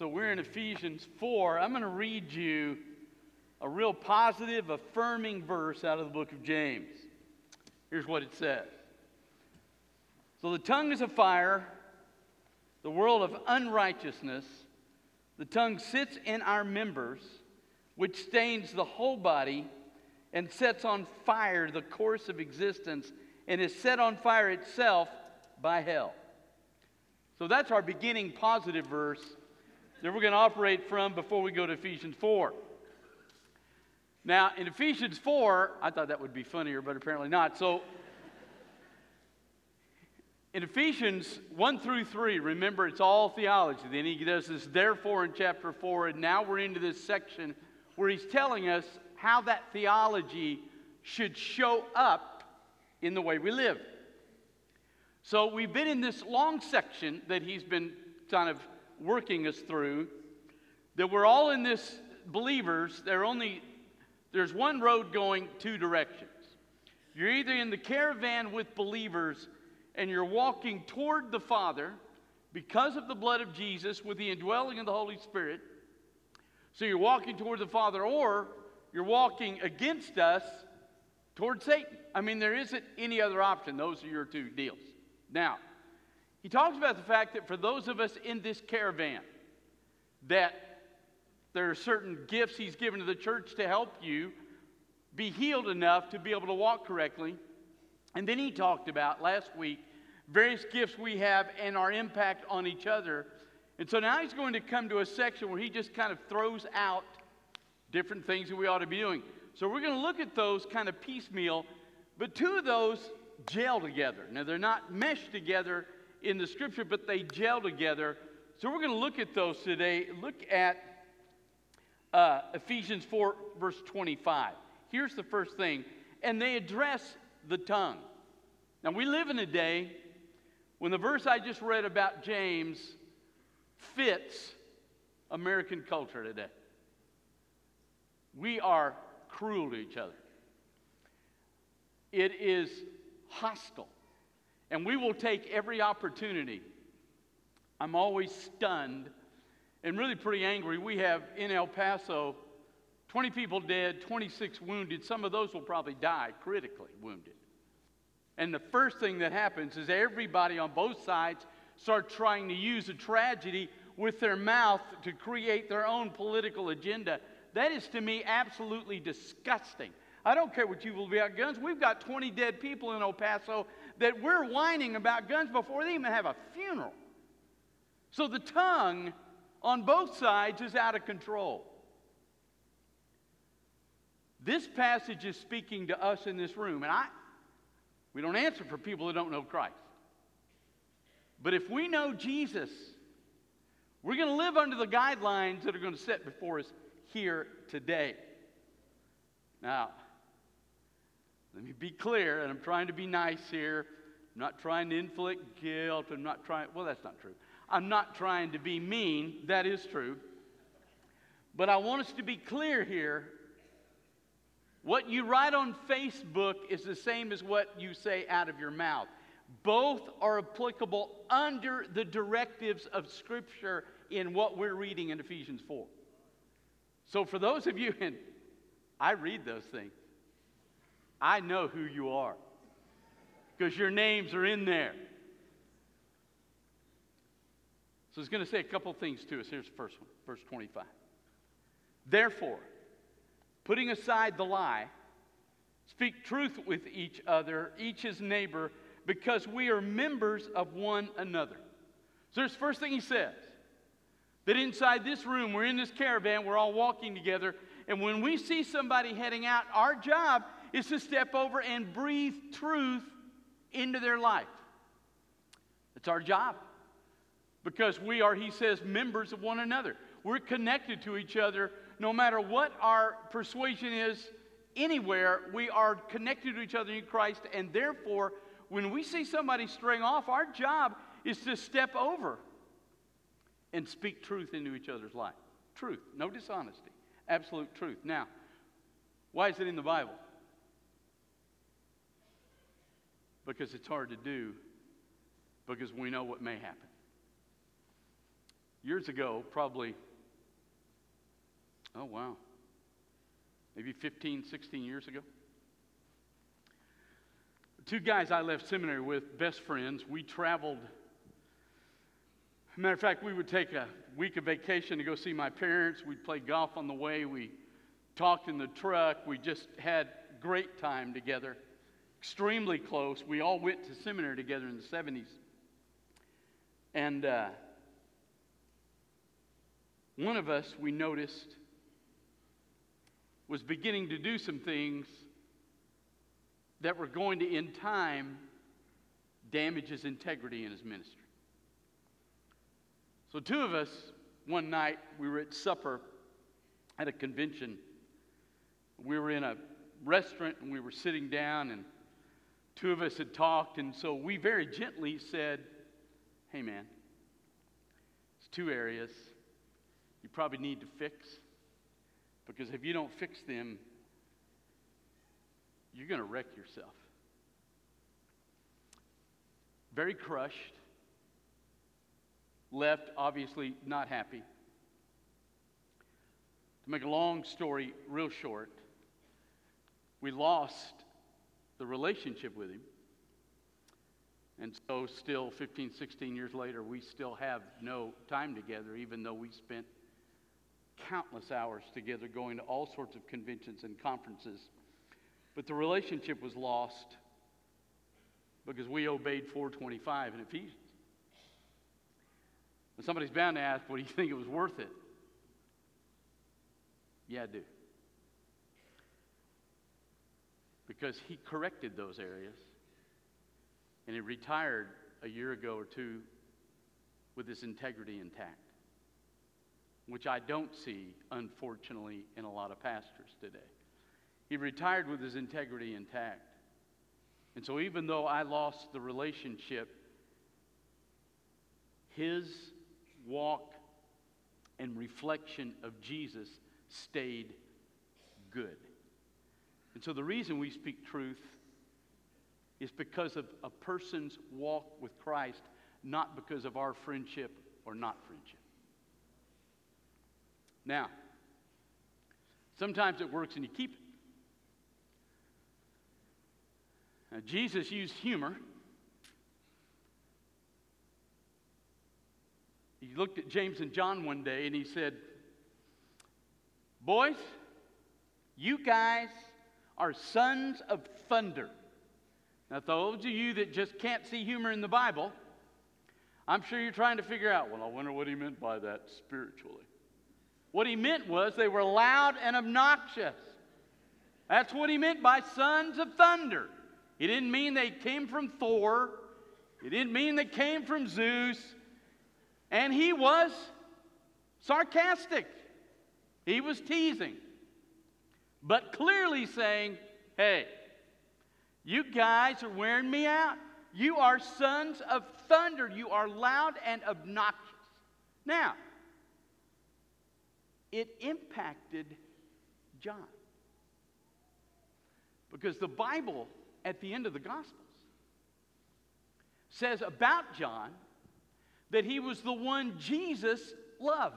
So we're in Ephesians 4. I'm going to read you a real positive, affirming verse out of the book of James. Here's what it says So the tongue is a fire, the world of unrighteousness. The tongue sits in our members, which stains the whole body and sets on fire the course of existence and is set on fire itself by hell. So that's our beginning positive verse that we're going to operate from before we go to Ephesians 4. Now, in Ephesians 4, I thought that would be funnier, but apparently not. So, in Ephesians 1 through 3, remember it's all theology. Then he does this therefore in chapter 4, and now we're into this section where he's telling us how that theology should show up in the way we live. So we've been in this long section that he's been kind of working us through that we're all in this believers, there only there's one road going two directions. You're either in the caravan with believers and you're walking toward the Father because of the blood of Jesus with the indwelling of the Holy Spirit. So you're walking toward the Father, or you're walking against us toward Satan. I mean, there isn't any other option. Those are your two deals. Now, he talks about the fact that for those of us in this caravan, that there are certain gifts he's given to the church to help you be healed enough to be able to walk correctly. And then he talked about last week various gifts we have and our impact on each other. And so now he's going to come to a section where he just kind of throws out different things that we ought to be doing. So we're going to look at those kind of piecemeal, but two of those gel together. Now, they're not meshed together in the scripture, but they gel together. So we're going to look at those today. Look at uh, Ephesians 4, verse 25. Here's the first thing, and they address the tongue. Now, we live in a day when the verse I just read about James fits American culture today. We are cruel to each other. It is hostile. And we will take every opportunity. I'm always stunned and really pretty angry. We have in El Paso 20 people dead, 26 wounded. Some of those will probably die critically wounded. And the first thing that happens is everybody on both sides start trying to use a tragedy with their mouth to create their own political agenda. That is to me absolutely disgusting. I don't care what you will be about guns. We've got 20 dead people in El Paso that we're whining about guns before they even have a funeral. So the tongue on both sides is out of control. This passage is speaking to us in this room, and I we don't answer for people that don't know Christ. But if we know Jesus, we're going to live under the guidelines that are going to set before us here today. Now, let me be clear, and I'm trying to be nice here. I'm not trying to inflict guilt. I'm not trying, well, that's not true. I'm not trying to be mean. That is true. But I want us to be clear here. What you write on Facebook is the same as what you say out of your mouth. Both are applicable under the directives of Scripture in what we're reading in Ephesians 4. So, for those of you, and I read those things, I know who you are because your names are in there. So he's going to say a couple things to us. Here's the first one, verse 25. Therefore, putting aside the lie, speak truth with each other, each his neighbor, because we are members of one another. So there's the first thing he says that inside this room, we're in this caravan, we're all walking together, and when we see somebody heading out, our job is to step over and breathe truth into their life. It's our job because we are, he says, members of one another. We're connected to each other no matter what our persuasion is anywhere, we are connected to each other in Christ, and therefore, when we see somebody straying off, our job is to step over and speak truth into each other's life. Truth, no dishonesty, absolute truth. Now, why is it in the Bible? Because it's hard to do because we know what may happen. years ago, probably, oh wow, maybe 15, 16 years ago. Two guys I left seminary with, best friends, we traveled. Matter of fact, we would take a week of vacation to go see my parents. We'd play golf on the way. We talked in the truck. We just had great time together, extremely close. We all went to seminary together in the 70s. And uh, one of us, we noticed, was beginning to do some things that were going to, in time, damage his integrity in his ministry. So, two of us, one night, we were at supper at a convention. We were in a restaurant and we were sitting down, and two of us had talked, and so we very gently said, Hey, man, it's two areas you probably need to fix because if you don't fix them, you're going to wreck yourself. Very crushed, left obviously not happy. To make a long story real short, we lost the relationship with him. And so, still 15, 16 years later, we still have no time together, even though we spent countless hours together going to all sorts of conventions and conferences. But the relationship was lost because we obeyed 425 in Ephesians. And somebody's bound to ask, well, do you think it was worth it? Yeah, I do. Because he corrected those areas and he retired a year ago or two with his integrity intact, which I don't see, unfortunately, in a lot of pastors today. He retired with his integrity intact. And so, even though I lost the relationship, his walk and reflection of Jesus stayed good. And so, the reason we speak truth is because of a person's walk with Christ, not because of our friendship or not friendship. Now, sometimes it works and you keep it. Now, Jesus used humor. He looked at James and John one day and he said, Boys, you guys are sons of thunder. Now, those of you that just can't see humor in the Bible, I'm sure you're trying to figure out, well, I wonder what he meant by that spiritually. What he meant was they were loud and obnoxious. That's what he meant by sons of thunder. He didn't mean they came from Thor. He didn't mean they came from Zeus. And he was sarcastic. He was teasing. But clearly saying, hey, you guys are wearing me out. You are sons of thunder. You are loud and obnoxious. Now, it impacted John. Because the Bible, at the end of the Gospels, says about John that he was the one Jesus loved.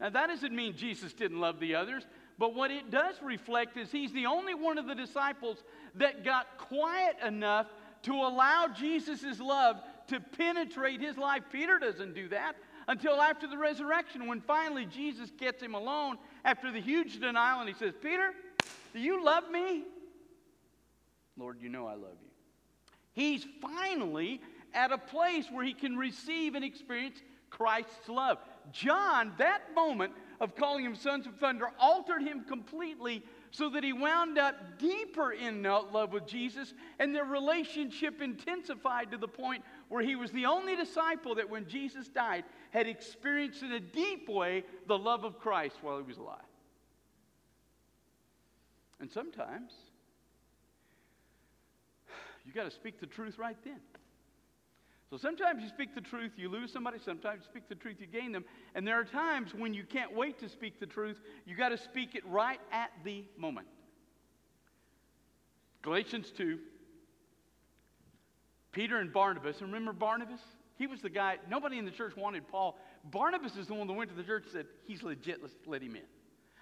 Now, that doesn't mean Jesus didn't love the others. But what it does reflect is he's the only one of the disciples that got quiet enough to allow Jesus' love to penetrate his life. Peter doesn't do that until after the resurrection, when finally Jesus gets him alone after the huge denial and he says, Peter, do you love me? Lord, you know I love you. He's finally at a place where he can receive and experience Christ's love. John, that moment, of calling him sons of thunder altered him completely so that he wound up deeper in love with Jesus, and their relationship intensified to the point where he was the only disciple that, when Jesus died, had experienced in a deep way the love of Christ while he was alive. And sometimes you got to speak the truth right then. So sometimes you speak the truth, you lose somebody. Sometimes you speak the truth, you gain them. And there are times when you can't wait to speak the truth. You got to speak it right at the moment. Galatians 2. Peter and Barnabas, and remember Barnabas? He was the guy, nobody in the church wanted Paul. Barnabas is the one that went to the church and said, He's legit, let's let him in.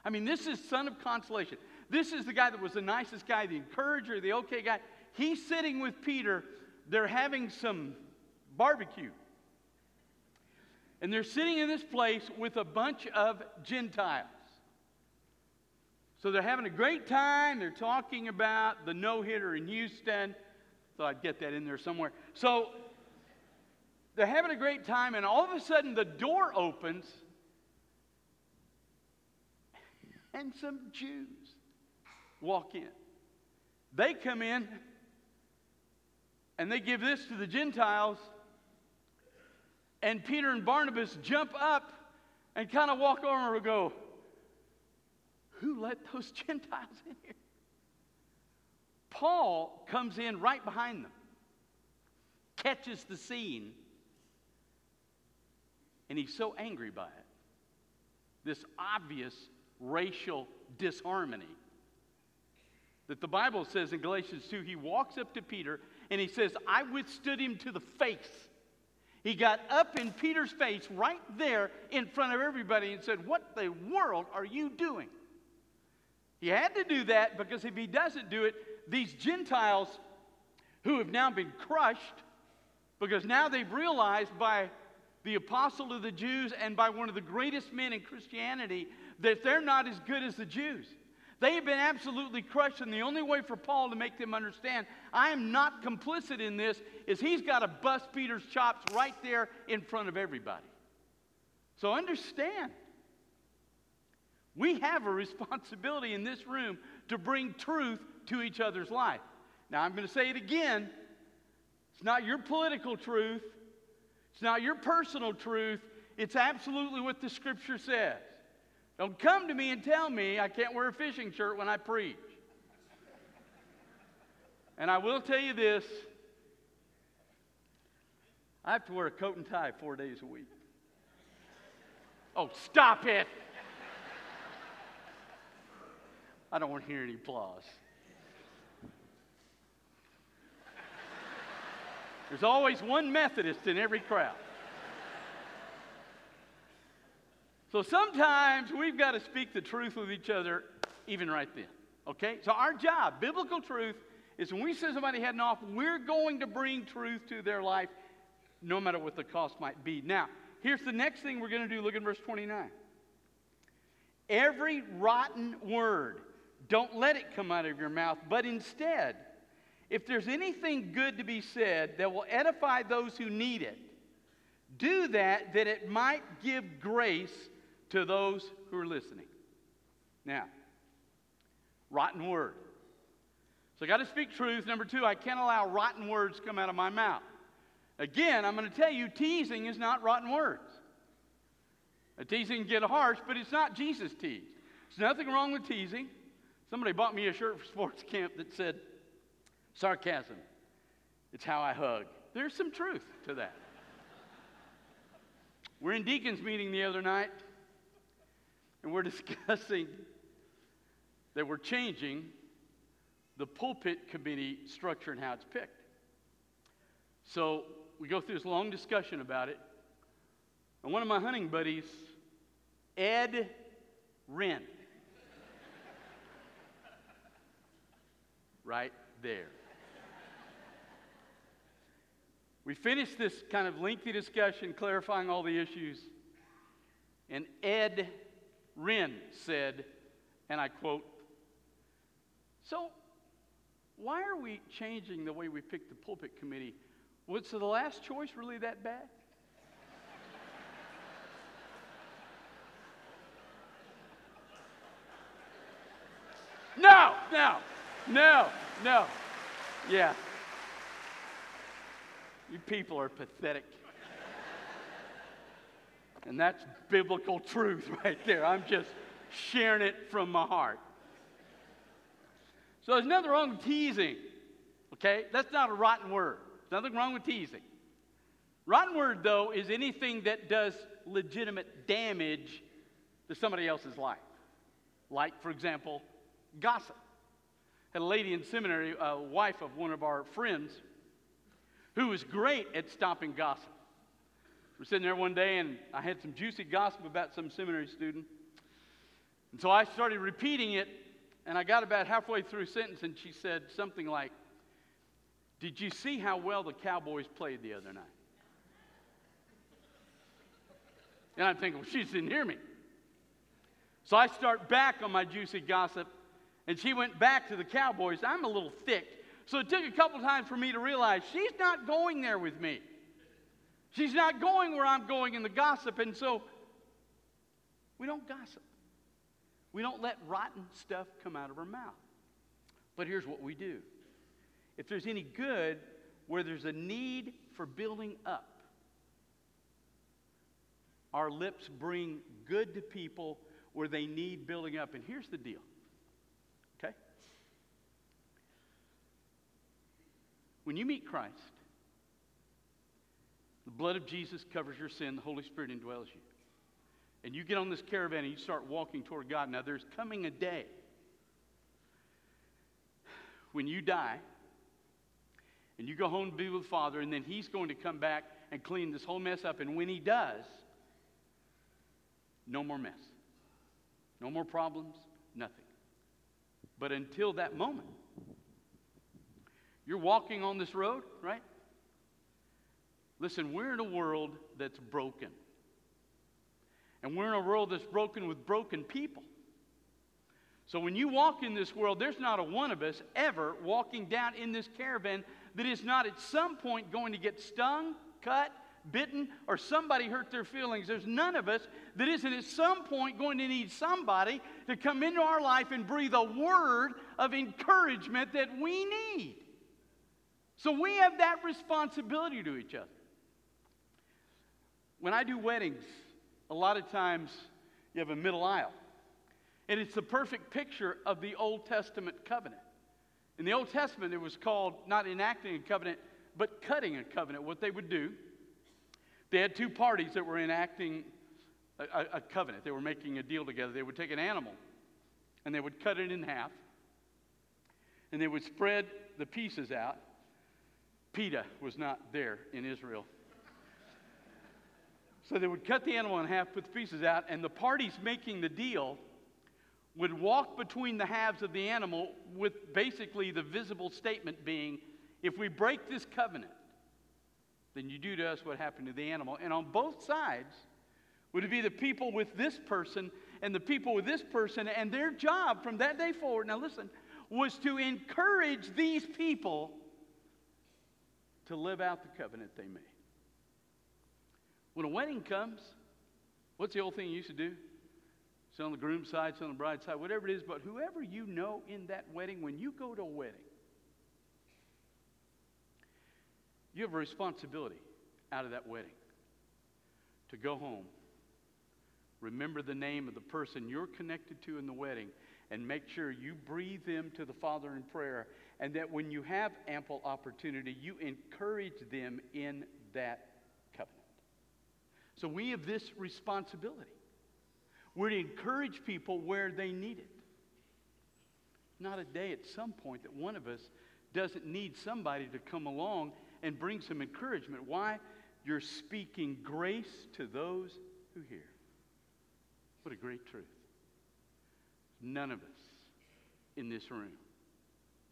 I mean, this is son of consolation. This is the guy that was the nicest guy, the encourager, the okay guy. He's sitting with Peter. They're having some barbecue. And they're sitting in this place with a bunch of Gentiles. So they're having a great time. They're talking about the no hitter in Houston. Thought I'd get that in there somewhere. So they're having a great time, and all of a sudden the door opens, and some Jews walk in. They come in and they give this to the Gentiles, and Peter and Barnabas jump up and kind of walk over and go, Who let those Gentiles in here? Paul comes in right behind them, catches the scene, and he's so angry by it. This obvious racial disharmony that the Bible says in Galatians 2, he walks up to Peter and he says, I withstood him to the face. He got up in Peter's face right there in front of everybody and said, What the world are you doing? He had to do that because if he doesn't do it, these Gentiles who have now been crushed, because now they've realized by the apostle of the Jews and by one of the greatest men in Christianity that they're not as good as the Jews. They have been absolutely crushed, and the only way for Paul to make them understand I am not complicit in this is he's got to bust Peter's chops right there in front of everybody. So understand, we have a responsibility in this room to bring truth to each other's life. Now, I'm going to say it again. It's not your political truth, it's not your personal truth. It's absolutely what the scripture says. Don't come to me and tell me I can't wear a fishing shirt when I preach. And I will tell you this I have to wear a coat and tie four days a week. Oh, stop it! I don't want to hear any applause. There's always one Methodist in every crowd. So sometimes we've got to speak the truth with each other, even right then. Okay? So our job, biblical truth, is when we say somebody heading off, we're going to bring truth to their life, no matter what the cost might be. Now, here's the next thing we're going to do. Look at verse 29. Every rotten word, don't let it come out of your mouth, but instead, if there's anything good to be said that will edify those who need it, do that that it might give grace to those who are listening. Now, rotten word. So I got to speak truth. Number two, I can't allow rotten words come out of my mouth. Again, I'm going to tell you, teasing is not rotten words. A teasing can get harsh, but it's not Jesus teased. There's nothing wrong with teasing. Somebody bought me a shirt for sports camp that said, sarcasm. It's how I hug. There's some truth to that. We're in deacons meeting the other night, and we're discussing that we're changing the pulpit committee structure and how it's picked. So we go through this long discussion about it. And one of my hunting buddies, Ed Wren, right there. We finished this kind of lengthy discussion clarifying all the issues, and Ed Wren said, and I quote, So, why are we changing the way we pick the pulpit committee? Was the last choice really that bad? no, no, no, no. Yeah. You people are pathetic. And that's biblical truth right there. I'm just sharing it from my heart. So there's nothing wrong with teasing. Okay? That's not a rotten word. There's nothing wrong with teasing. Rotten word, though, is anything that does legitimate damage to somebody else's life. Like, for example, gossip. Had a lady in seminary, a wife of one of our friends, who was great at stopping gossip. We're sitting there one day, and I had some juicy gossip about some seminary student. And so I started repeating it, and I got about halfway through a sentence, and she said something like, Did you see how well the Cowboys played the other night? And I'm thinking, well, she didn't hear me. So I start back on my juicy gossip, and she went back to the Cowboys. I'm a little thick, so it took a couple times for me to realize she's not going there with me. She's not going where I'm going in the gossip, and so we don't gossip. We don't let rotten stuff come out of our mouth. But here's what we do if there's any good where there's a need for building up, our lips bring good to people where they need building up. And here's the deal okay? When you meet Christ, the blood of Jesus covers your sin, the Holy Spirit indwells you. And you get on this caravan and you start walking toward God. Now, there's coming a day when you die and you go home to be with Father, and then He's going to come back and clean this whole mess up. And when He does, no more mess. No more problems, nothing. But until that moment, you're walking on this road, right? Listen, we're in a world that's broken. And we're in a world that's broken with broken people. So when you walk in this world, there's not a one of us ever walking down in this caravan that is not at some point going to get stung, cut, bitten, or somebody hurt their feelings. There's none of us that isn't at some point going to need somebody to come into our life and breathe a word of encouragement that we need. So we have that responsibility to each other. When I do weddings, a lot of times you have a middle aisle. And it's the perfect picture of the Old Testament covenant. In the Old Testament, it was called not enacting a covenant, but cutting a covenant. What they would do they had two parties that were enacting a, a, covenant. They were making a deal together. They would take an animal and they would cut it in half and they would spread the pieces out. PETA was not there in Israel. So they would cut the animal in half, put the pieces out, and the parties making the deal would walk between the halves of the animal with basically the visible statement being if we break this covenant, then you do to us what happened to the animal. And on both sides would be the people with this person and the people with this person, and their job from that day forward, now listen, was to encourage these people to live out the covenant they made. When a wedding comes, what's the old thing you used to do? Sit on the groom's side, sit on the bride's side, whatever it is, but whoever you know in that wedding, when you go to a wedding, You have a responsibility out of that wedding to go home, remember the name of the person you're connected to in the wedding, and make sure you breathe them to the Father in prayer, and that when you have ample opportunity, you encourage them in that. So we have this responsibility. We're to encourage people where they need it. Not a day at some point that one of us doesn't need somebody to come along and bring some encouragement. Why? You're speaking grace to those who hear. What a great truth. None of us in this room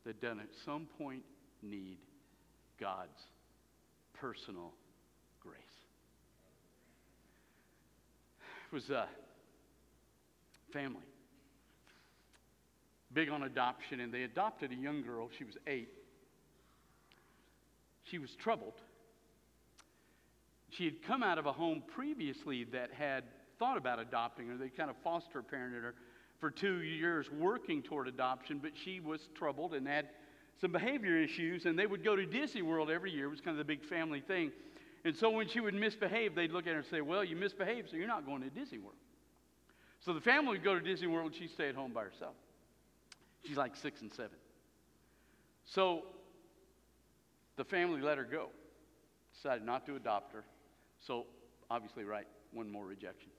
that doesn't at some point need God's personal grace. It was a family big on adoption, and they adopted a young girl. She was eight she was troubled. She had come out of a home previously that had thought about adopting her. They kind of foster parented her for two years working toward adoption, but she was troubled and had some behavior issues. And they would go to Disney World every year. It was kind of the big family thing. And so when she would misbehave, they'd look at her and say, Well, you misbehaved, so you're not going to Disney World. So the family would go to Disney World and she'd stay at home by herself. She's like six and seven. So the family let her go, decided not to adopt her. So, obviously, right, one more rejection.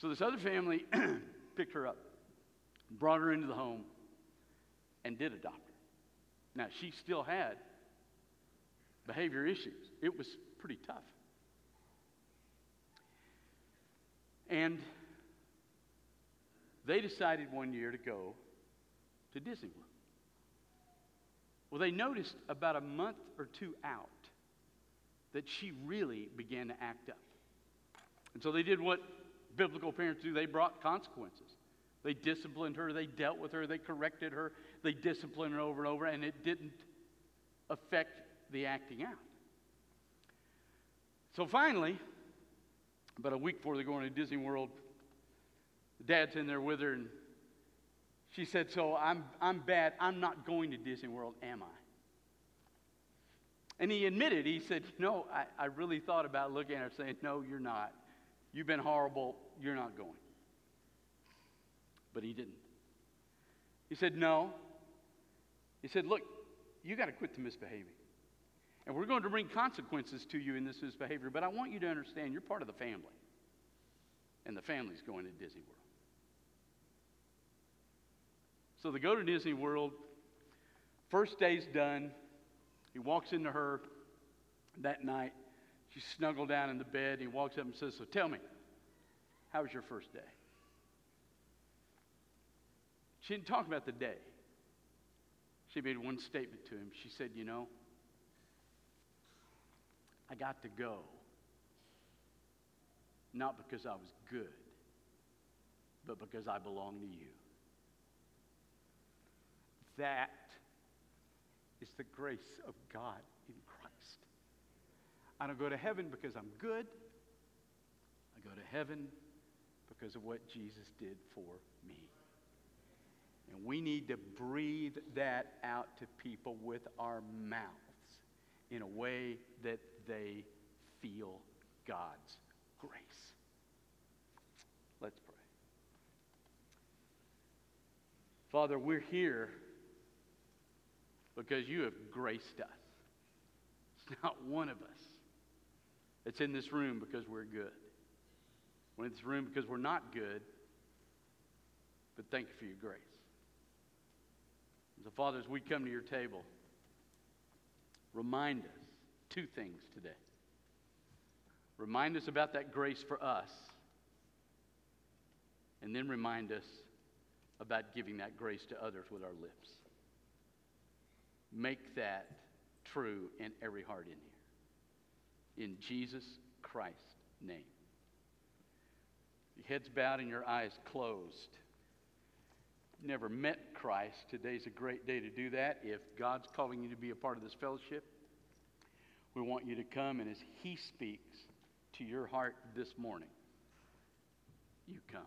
So, this other family picked her up, brought her into the home, and did adopt her. Now, she still had behavior issues. It was pretty tough. And they decided one year to go to Disney World. Well, they noticed about a month or two out that she really began to act up. And so they did what biblical parents do they brought consequences. They disciplined her, they dealt with her, they corrected her, they disciplined her over and over, and it didn't affect the acting out. So finally, about a week before they're going to Disney World, the dad's in there with her, and she said, So I'm, I'm bad. I'm not going to Disney World, am I? And he admitted, he said, No, I, I really thought about looking at her saying, No, you're not. You've been horrible. You're not going. But he didn't. He said, No. He said, Look, you got to quit the misbehaving. And we're going to bring consequences to you in this misbehavior, but I want you to understand you're part of the family. And the family's going to Disney World. So they go to Disney World. First day's done. He walks into her that night. She snuggled down in the bed. He walks up and says, So tell me, how was your first day? She didn't talk about the day. She made one statement to him. She said, You know, I got to go. Not because I was good, but because I belong to you. That is the grace of God in Christ. I don't go to heaven because I'm good. I go to heaven because of what Jesus did for me. And we need to breathe that out to people with our mouths in a way that they feel God's grace. Let's pray. Father, we're here because you have graced us. It's not one of us that's in this room because we're good. We're in this room because we're not good, but thank you for your grace. So, Father, as we come to your table, remind us two things today. Remind us about that grace for us, and then remind us about giving that grace to others with our lips. Make that true in every heart in here. In Jesus Christ's name. Your heads bowed and your eyes closed never met Christ, today's a great day to do that. If God's calling you to be a part of this fellowship, we want you to come and as He speaks to your heart this morning, you come.